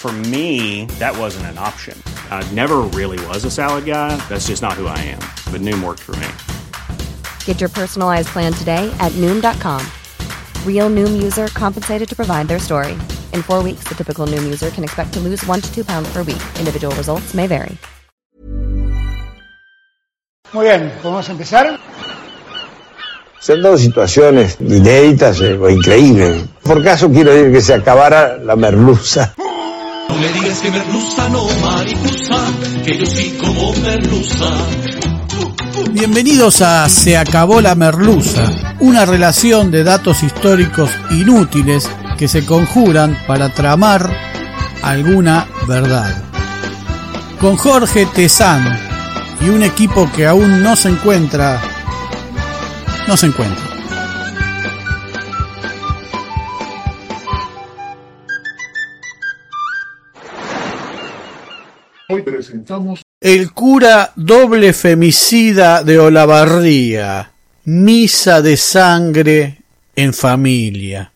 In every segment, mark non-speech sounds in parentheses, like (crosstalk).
For me, that wasn't an option. I never really was a salad guy. That's just not who I am. But Noom worked for me. Get your personalized plan today at Noom.com. Real Noom user compensated to provide their story. In four weeks, the typical Noom user can expect to lose one to two pounds per week. Individual results may vary. Muy bien, ¿podemos empezar? Son dos situaciones inéditas eh, o increíbles. Por caso quiero decir que se acabara la merluza. (laughs) No me digas que merluza, no mariposa, que yo sí como merluza. Bienvenidos a Se acabó la merluza, una relación de datos históricos inútiles que se conjuran para tramar alguna verdad. Con Jorge Tezán y un equipo que aún no se encuentra, no se encuentra. Hoy presentamos El cura doble femicida de Olavarría, misa de sangre en familia.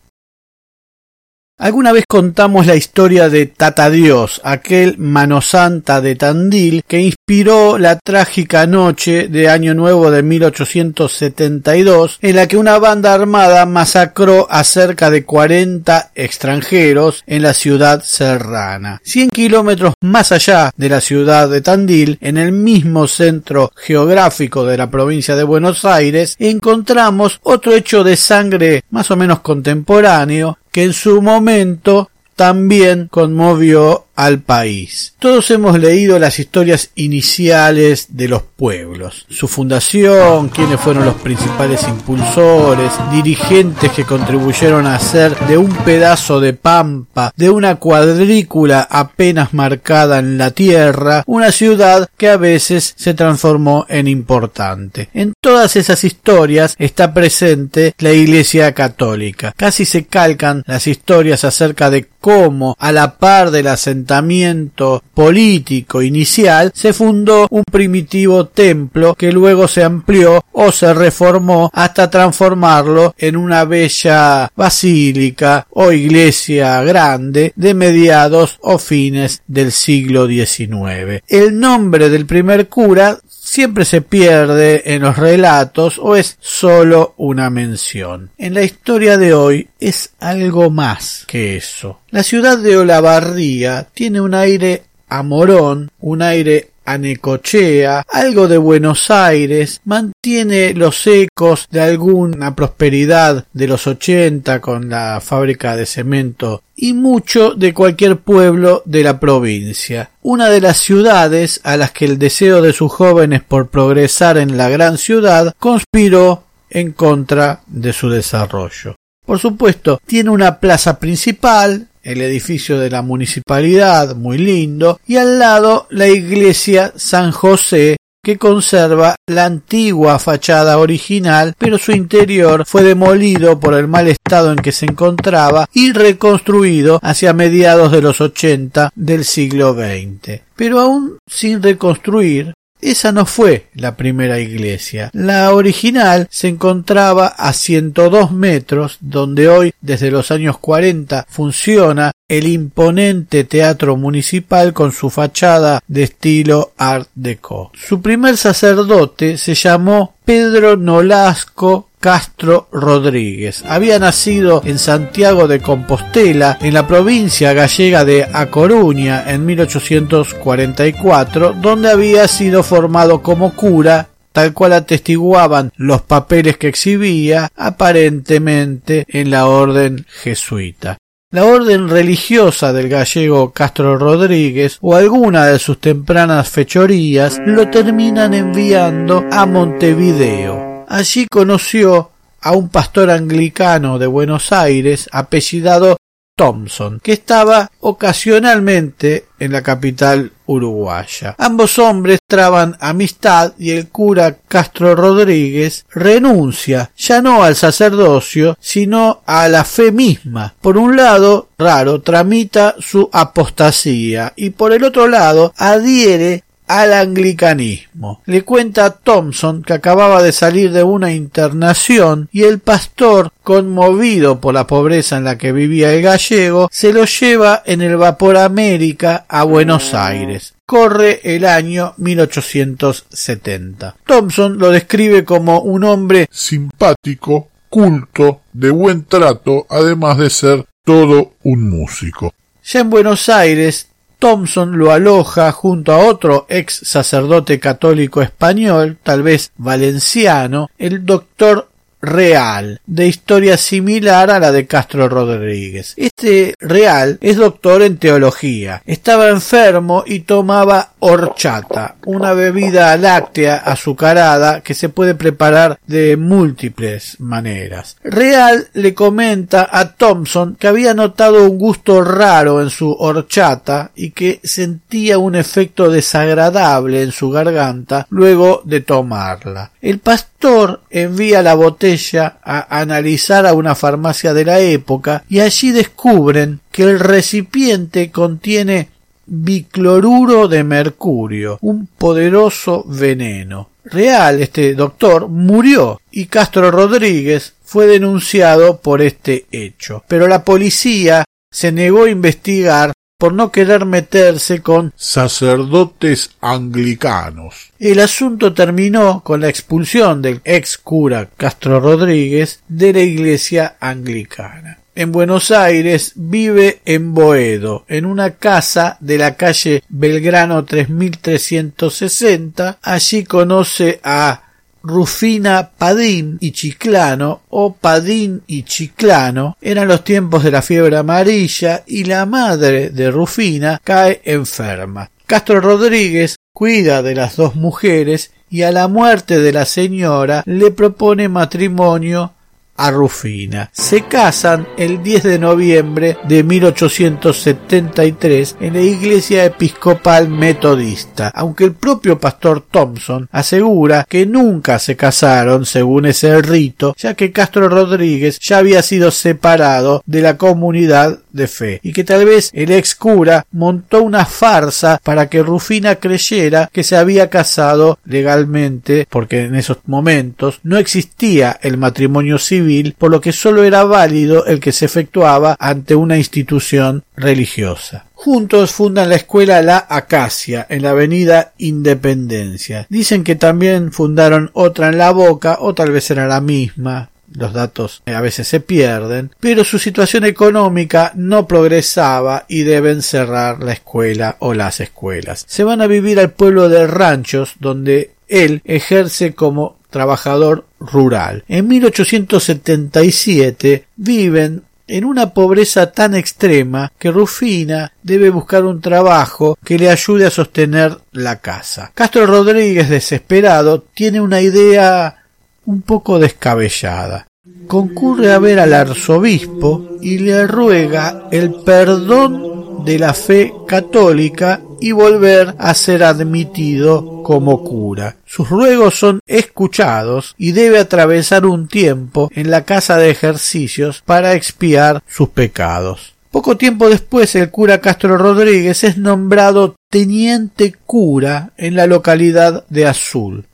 Alguna vez contamos la historia de Tata Dios, aquel mano santa de Tandil que inspiró la trágica noche de Año Nuevo de 1872 en la que una banda armada masacró a cerca de 40 extranjeros en la ciudad serrana. Cien kilómetros más allá de la ciudad de Tandil, en el mismo centro geográfico de la provincia de Buenos Aires, encontramos otro hecho de sangre más o menos contemporáneo que en su momento también conmovió al país. Todos hemos leído las historias iniciales de los pueblos, su fundación, quiénes fueron los principales impulsores, dirigentes que contribuyeron a hacer de un pedazo de pampa, de una cuadrícula apenas marcada en la tierra, una ciudad que a veces se transformó en importante. En todas esas historias está presente la Iglesia Católica. Casi se calcan las historias acerca de cómo, a la par del asentamiento político inicial, se fundó un primitivo templo que luego se amplió o se reformó hasta transformarlo en una bella basílica o iglesia grande de mediados o fines del siglo XIX. El nombre del primer cura siempre se pierde en los relatos o es solo una mención. En la historia de hoy es algo más que eso. La ciudad de Olavarría tiene un aire amorón, un aire a Necochea, algo de Buenos Aires, mantiene los ecos de alguna prosperidad de los ochenta con la fábrica de cemento y mucho de cualquier pueblo de la provincia. Una de las ciudades a las que el deseo de sus jóvenes por progresar en la gran ciudad conspiró en contra de su desarrollo. Por supuesto, tiene una plaza principal, el edificio de la municipalidad, muy lindo, y al lado la iglesia San José, que conserva la antigua fachada original, pero su interior fue demolido por el mal estado en que se encontraba y reconstruido hacia mediados de los ochenta del siglo XX. Pero aún sin reconstruir, esa no fue la primera iglesia. La original se encontraba a 102 metros, donde hoy, desde los años 40, funciona el imponente teatro municipal con su fachada de estilo Art Deco. Su primer sacerdote se llamó Pedro Nolasco Castro Rodríguez. Había nacido en Santiago de Compostela, en la provincia gallega de A Coruña, en 1844, donde había sido formado como cura tal cual atestiguaban los papeles que exhibía aparentemente en la orden jesuita. La orden religiosa del gallego Castro Rodríguez o alguna de sus tempranas fechorías lo terminan enviando a Montevideo Allí conoció a un pastor anglicano de Buenos Aires apellidado Thompson, que estaba ocasionalmente en la capital uruguaya. Ambos hombres traban amistad y el cura Castro Rodríguez renuncia ya no al sacerdocio, sino a la fe misma. Por un lado, raro, tramita su apostasía y por el otro lado adhiere al anglicanismo. Le cuenta a Thompson que acababa de salir de una internación y el pastor, conmovido por la pobreza en la que vivía el gallego, se lo lleva en el vapor América a Buenos Aires. Corre el año 1870. Thompson lo describe como un hombre simpático, culto, de buen trato, además de ser todo un músico. Ya en Buenos Aires, Thompson lo aloja junto a otro ex sacerdote católico español, tal vez valenciano, el doctor Real, de historia similar a la de Castro Rodríguez. Este Real es doctor en teología. Estaba enfermo y tomaba horchata, una bebida láctea azucarada que se puede preparar de múltiples maneras. Real le comenta a Thompson que había notado un gusto raro en su horchata y que sentía un efecto desagradable en su garganta luego de tomarla. El pastor envía la botella a analizar a una farmacia de la época y allí descubren que el recipiente contiene bicloruro de mercurio, un poderoso veneno. Real, este doctor, murió y Castro Rodríguez fue denunciado por este hecho. Pero la policía se negó a investigar por no querer meterse con sacerdotes anglicanos. El asunto terminó con la expulsión del ex cura Castro Rodríguez de la iglesia anglicana en Buenos Aires, vive en Boedo, en una casa de la calle Belgrano 3360. Allí conoce a Rufina Padín y Chiclano o Padín y Chiclano eran los tiempos de la fiebre amarilla y la madre de Rufina cae enferma. Castro Rodríguez cuida de las dos mujeres y a la muerte de la señora le propone matrimonio a Rufina. Se casan el 10 de noviembre de 1873 en la iglesia episcopal metodista, aunque el propio pastor Thompson asegura que nunca se casaron según ese rito, ya que Castro Rodríguez ya había sido separado de la comunidad de fe y que tal vez el ex cura montó una farsa para que Rufina creyera que se había casado legalmente porque en esos momentos no existía el matrimonio civil por lo que sólo era válido el que se efectuaba ante una institución religiosa. Juntos fundan la escuela La Acacia en la avenida Independencia. Dicen que también fundaron otra en La Boca o tal vez era la misma, los datos a veces se pierden, pero su situación económica no progresaba y deben cerrar la escuela o las escuelas. Se van a vivir al pueblo de Ranchos, donde él ejerce como trabajador rural. En 1877 viven en una pobreza tan extrema que Rufina debe buscar un trabajo que le ayude a sostener la casa. Castro Rodríguez, desesperado, tiene una idea un poco descabellada. Concurre a ver al arzobispo y le ruega el perdón de la fe católica y volver a ser admitido como cura. Sus ruegos son escuchados y debe atravesar un tiempo en la casa de ejercicios para expiar sus pecados. Poco tiempo después el cura Castro Rodríguez es nombrado teniente cura en la localidad de Azul.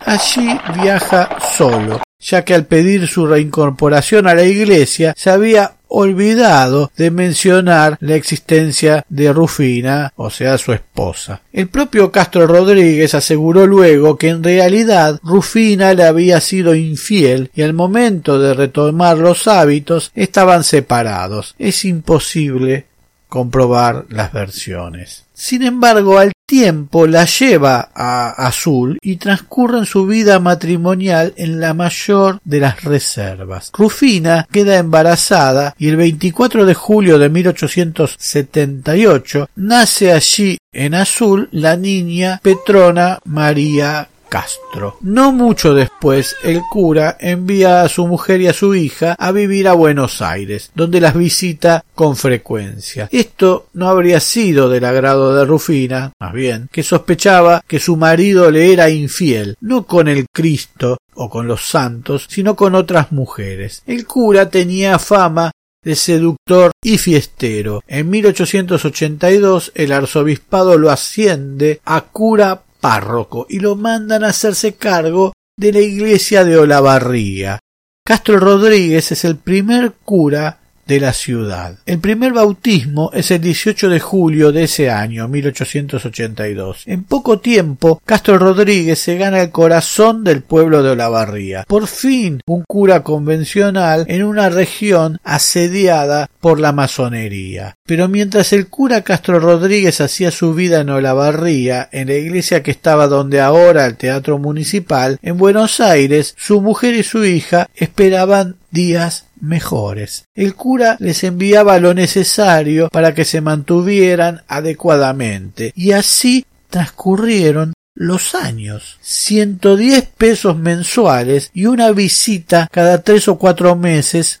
Allí viaja solo, ya que al pedir su reincorporación a la iglesia se había olvidado de mencionar la existencia de Rufina, o sea, su esposa. El propio Castro Rodríguez aseguró luego que en realidad Rufina le había sido infiel y al momento de retomar los hábitos estaban separados. Es imposible comprobar las versiones. Sin embargo, al tiempo la lleva a Azul y transcurren su vida matrimonial en la mayor de las reservas. Rufina queda embarazada y el 24 de julio de 1878 nace allí en Azul la niña Petrona María Castro. No mucho después, el cura envía a su mujer y a su hija a vivir a Buenos Aires, donde las visita con frecuencia. Esto no habría sido del agrado de Rufina, más bien, que sospechaba que su marido le era infiel, no con el Cristo o con los santos, sino con otras mujeres. El cura tenía fama de seductor y fiestero. En 1882 el arzobispado lo asciende a cura párroco y lo mandan a hacerse cargo de la iglesia de Olavarría. Castro Rodríguez es el primer cura de la ciudad. El primer bautismo es el 18 de julio de ese año, 1882. En poco tiempo, Castro Rodríguez se gana el corazón del pueblo de Olavarría. Por fin, un cura convencional en una región asediada por la masonería. Pero mientras el cura Castro Rodríguez hacía su vida en Olavarría, en la iglesia que estaba donde ahora el teatro municipal, en Buenos Aires, su mujer y su hija esperaban días mejores. El cura les enviaba lo necesario para que se mantuvieran adecuadamente y así transcurrieron los años. Ciento diez pesos mensuales y una visita cada tres o cuatro meses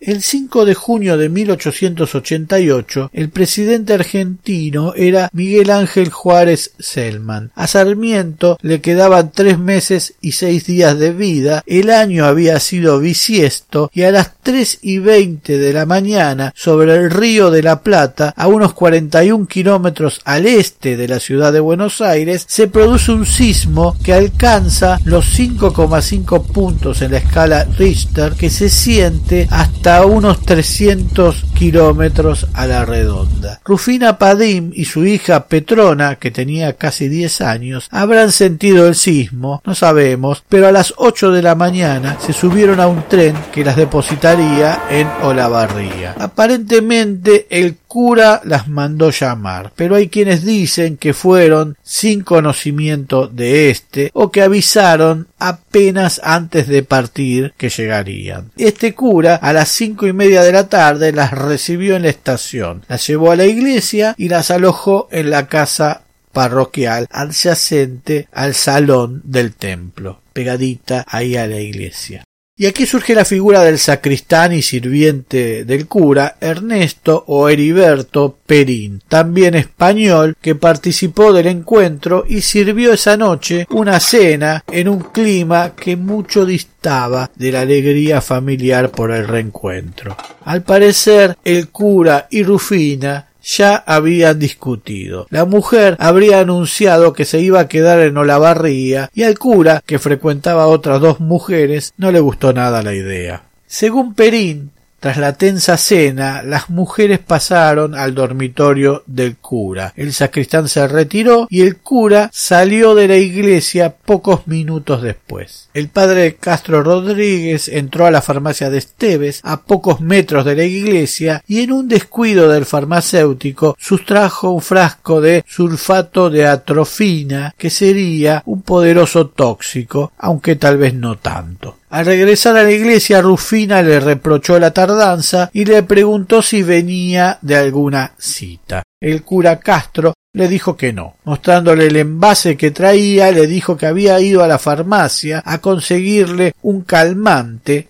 El 5 de junio de 1888, el presidente argentino era Miguel Ángel Juárez Selman. A Sarmiento le quedaban tres meses y seis días de vida, el año había sido bisiesto y a las tres y veinte de la mañana, sobre el río de la Plata, a unos 41 kilómetros al este de la ciudad de Buenos Aires, se produce un sismo que alcanza los 5,5 puntos en la escala Richter que se siente hasta a unos 300 kilómetros a la redonda. Rufina Padim y su hija Petrona, que tenía casi 10 años, habrán sentido el sismo, no sabemos, pero a las 8 de la mañana se subieron a un tren que las depositaría en Olavarría. Aparentemente el cura las mandó llamar, pero hay quienes dicen que fueron sin conocimiento de éste o que avisaron apenas antes de partir que llegarían. Este cura a las cinco y media de la tarde las recibió en la estación, las llevó a la iglesia y las alojó en la casa parroquial adyacente al salón del templo, pegadita ahí a la iglesia. Y aquí surge la figura del sacristán y sirviente del cura, Ernesto o Heriberto Perín, también español, que participó del encuentro y sirvió esa noche una cena en un clima que mucho distaba de la alegría familiar por el reencuentro. Al parecer, el cura y Rufina ya habían discutido. La mujer habría anunciado que se iba a quedar en Olavarría y al cura, que frecuentaba a otras dos mujeres, no le gustó nada la idea. Según Perín, tras la tensa cena, las mujeres pasaron al dormitorio del cura. El sacristán se retiró y el cura salió de la iglesia pocos minutos después. El padre Castro Rodríguez entró a la farmacia de Esteves a pocos metros de la iglesia y en un descuido del farmacéutico sustrajo un frasco de sulfato de atrofina que sería un poderoso tóxico, aunque tal vez no tanto. Al regresar a la iglesia, Rufina le reprochó la tardanza y le preguntó si venía de alguna cita. El cura Castro le dijo que no. Mostrándole el envase que traía, le dijo que había ido a la farmacia a conseguirle un calmante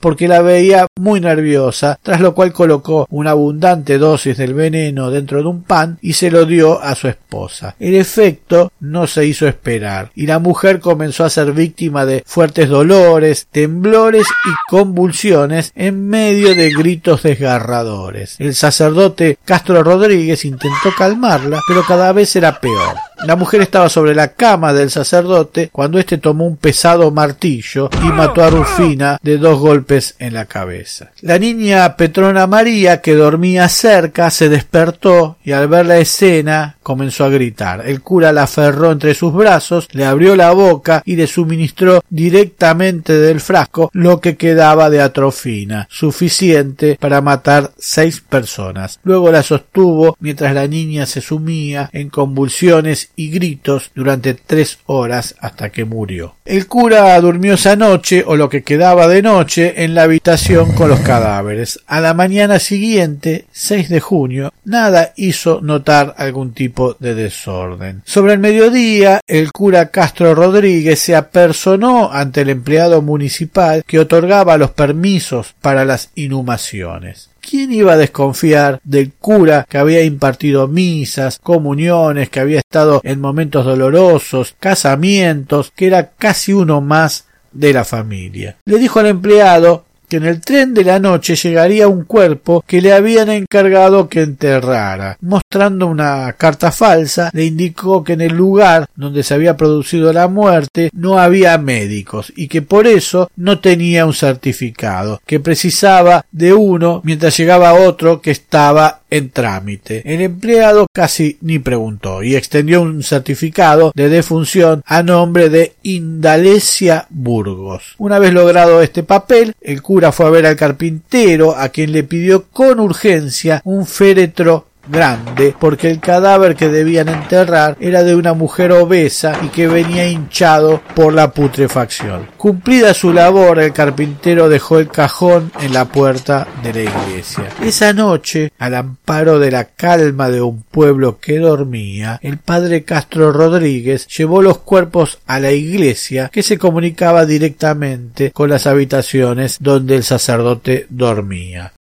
porque la veía muy nerviosa, tras lo cual colocó una abundante dosis del veneno dentro de un pan y se lo dio a su esposa. El efecto no se hizo esperar y la mujer comenzó a ser víctima de fuertes dolores, temblores y convulsiones en medio de gritos desgarradores. El sacerdote Castro Rodríguez intentó calmarla, pero cada vez era peor. La mujer estaba sobre la cama del sacerdote cuando éste tomó un pesado martillo y mató a Rufina de dos golpes en la cabeza. La niña Petrona María, que dormía cerca, se despertó y al ver la escena comenzó a gritar. El cura la aferró entre sus brazos, le abrió la boca y le suministró directamente del frasco lo que quedaba de atrofina, suficiente para matar seis personas. Luego la sostuvo mientras la niña se sumía en convulsiones y gritos durante tres horas hasta que murió. El cura durmió esa noche, o lo que quedaba de noche, en la habitación con los cadáveres. A la mañana siguiente, 6 de junio, nada hizo notar algún tipo de desorden. Sobre el mediodía, el cura Castro Rodríguez se apersonó ante el empleado municipal que otorgaba los permisos para las inhumaciones. ¿Quién iba a desconfiar del cura que había impartido misas, comuniones, que había estado en momentos dolorosos, casamientos, que era casi uno más de la familia? Le dijo al empleado que en el tren de la noche llegaría un cuerpo que le habían encargado que enterrara. Mostrando una carta falsa, le indicó que en el lugar donde se había producido la muerte no había médicos y que por eso no tenía un certificado, que precisaba de uno mientras llegaba otro que estaba en trámite. El empleado casi ni preguntó y extendió un certificado de defunción a nombre de Indalecia Burgos. Una vez logrado este papel, el cura fue a ver al carpintero, a quien le pidió con urgencia un féretro grande porque el cadáver que debían enterrar era de una mujer obesa y que venía hinchado por la putrefacción. Cumplida su labor, el carpintero dejó el cajón en la puerta de la iglesia. Esa noche, al amparo de la calma de un pueblo que dormía, el padre Castro Rodríguez llevó los cuerpos a la iglesia que se comunicaba directamente con las habitaciones donde el sacerdote dormía.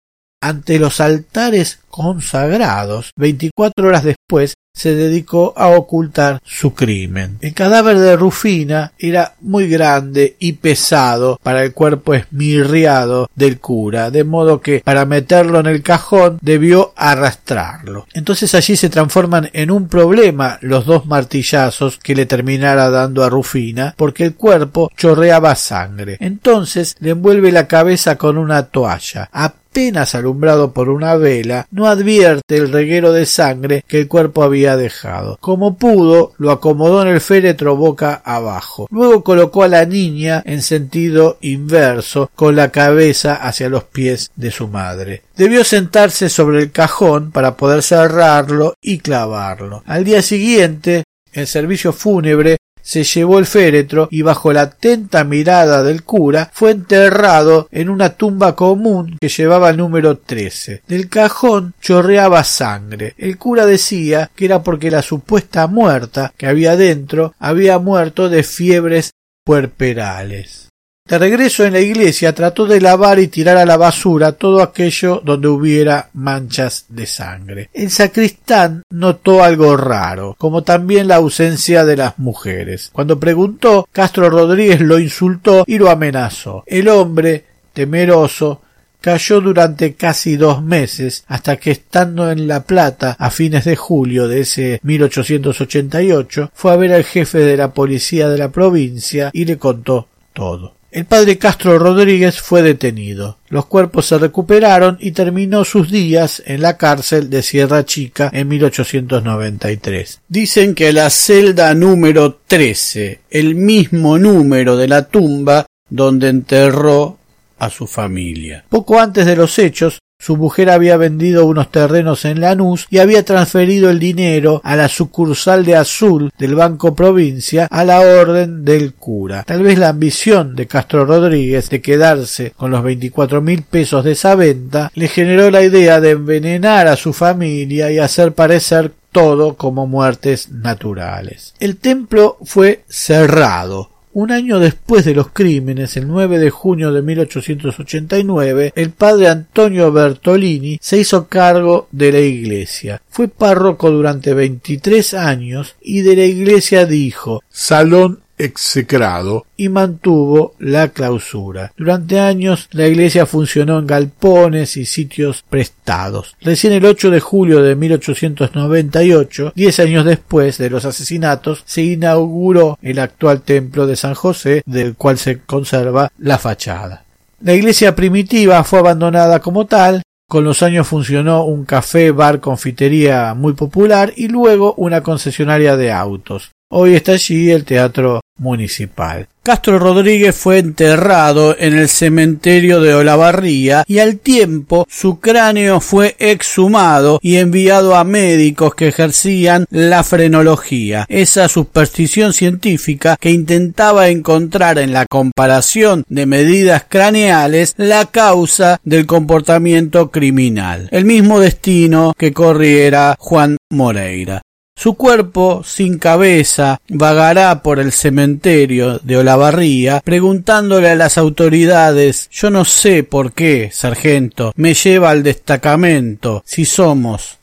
Ante los altares consagrados, veinticuatro horas después se dedicó a ocultar su crimen. El cadáver de Rufina era muy grande y pesado para el cuerpo esmirriado del cura, de modo que para meterlo en el cajón debió arrastrarlo. Entonces allí se transforman en un problema los dos martillazos que le terminara dando a Rufina, porque el cuerpo chorreaba sangre. Entonces le envuelve la cabeza con una toalla apenas alumbrado por una vela, no advierte el reguero de sangre que el cuerpo había dejado. Como pudo, lo acomodó en el féretro boca abajo. Luego colocó a la niña en sentido inverso, con la cabeza hacia los pies de su madre. Debió sentarse sobre el cajón para poder cerrarlo y clavarlo. Al día siguiente, el servicio fúnebre se llevó el féretro y bajo la atenta mirada del cura fue enterrado en una tumba común que llevaba el número trece. Del cajón chorreaba sangre. El cura decía que era porque la supuesta muerta que había dentro había muerto de fiebres puerperales. De regreso en la iglesia trató de lavar y tirar a la basura todo aquello donde hubiera manchas de sangre. El sacristán notó algo raro, como también la ausencia de las mujeres. Cuando preguntó, Castro Rodríguez lo insultó y lo amenazó. El hombre, temeroso, cayó durante casi dos meses hasta que estando en La Plata a fines de julio de ese 1888 fue a ver al jefe de la policía de la provincia y le contó todo. El padre Castro Rodríguez fue detenido. Los cuerpos se recuperaron y terminó sus días en la cárcel de Sierra Chica en 1893. Dicen que la celda número 13, el mismo número de la tumba donde enterró a su familia. Poco antes de los hechos, su mujer había vendido unos terrenos en Lanús y había transferido el dinero a la sucursal de Azul del Banco Provincia a la orden del cura. Tal vez la ambición de Castro Rodríguez de quedarse con los veinticuatro mil pesos de esa venta le generó la idea de envenenar a su familia y hacer parecer todo como muertes naturales. El templo fue cerrado un año después de los crímenes, el 9 de junio de 1889, el padre Antonio Bertolini se hizo cargo de la iglesia. Fue párroco durante 23 años y de la iglesia dijo Salón execrado y mantuvo la clausura. Durante años la iglesia funcionó en galpones y sitios prestados. Recién el 8 de julio de 1898, diez años después de los asesinatos, se inauguró el actual templo de San José, del cual se conserva la fachada. La iglesia primitiva fue abandonada como tal, con los años funcionó un café, bar, confitería muy popular y luego una concesionaria de autos. Hoy está allí el Teatro Municipal. Castro Rodríguez fue enterrado en el cementerio de Olavarría y al tiempo su cráneo fue exhumado y enviado a médicos que ejercían la frenología, esa superstición científica que intentaba encontrar en la comparación de medidas craneales la causa del comportamiento criminal. El mismo destino que corriera Juan Moreira. Su cuerpo, sin cabeza, vagará por el cementerio de Olavarría, preguntándole a las autoridades Yo no sé por qué, sargento, me lleva al destacamento si somos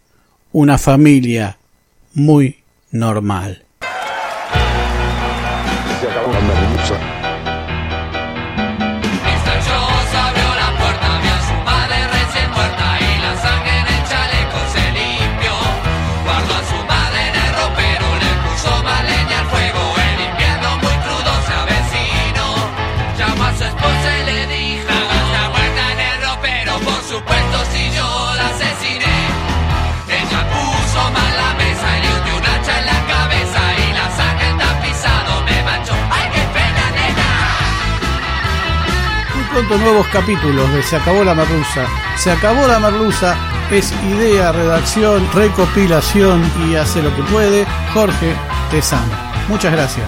una familia muy normal. Nuevos capítulos de Se acabó la merluza. Se acabó la merluza es idea, redacción, recopilación y hace lo que puede Jorge Tezano. Muchas gracias.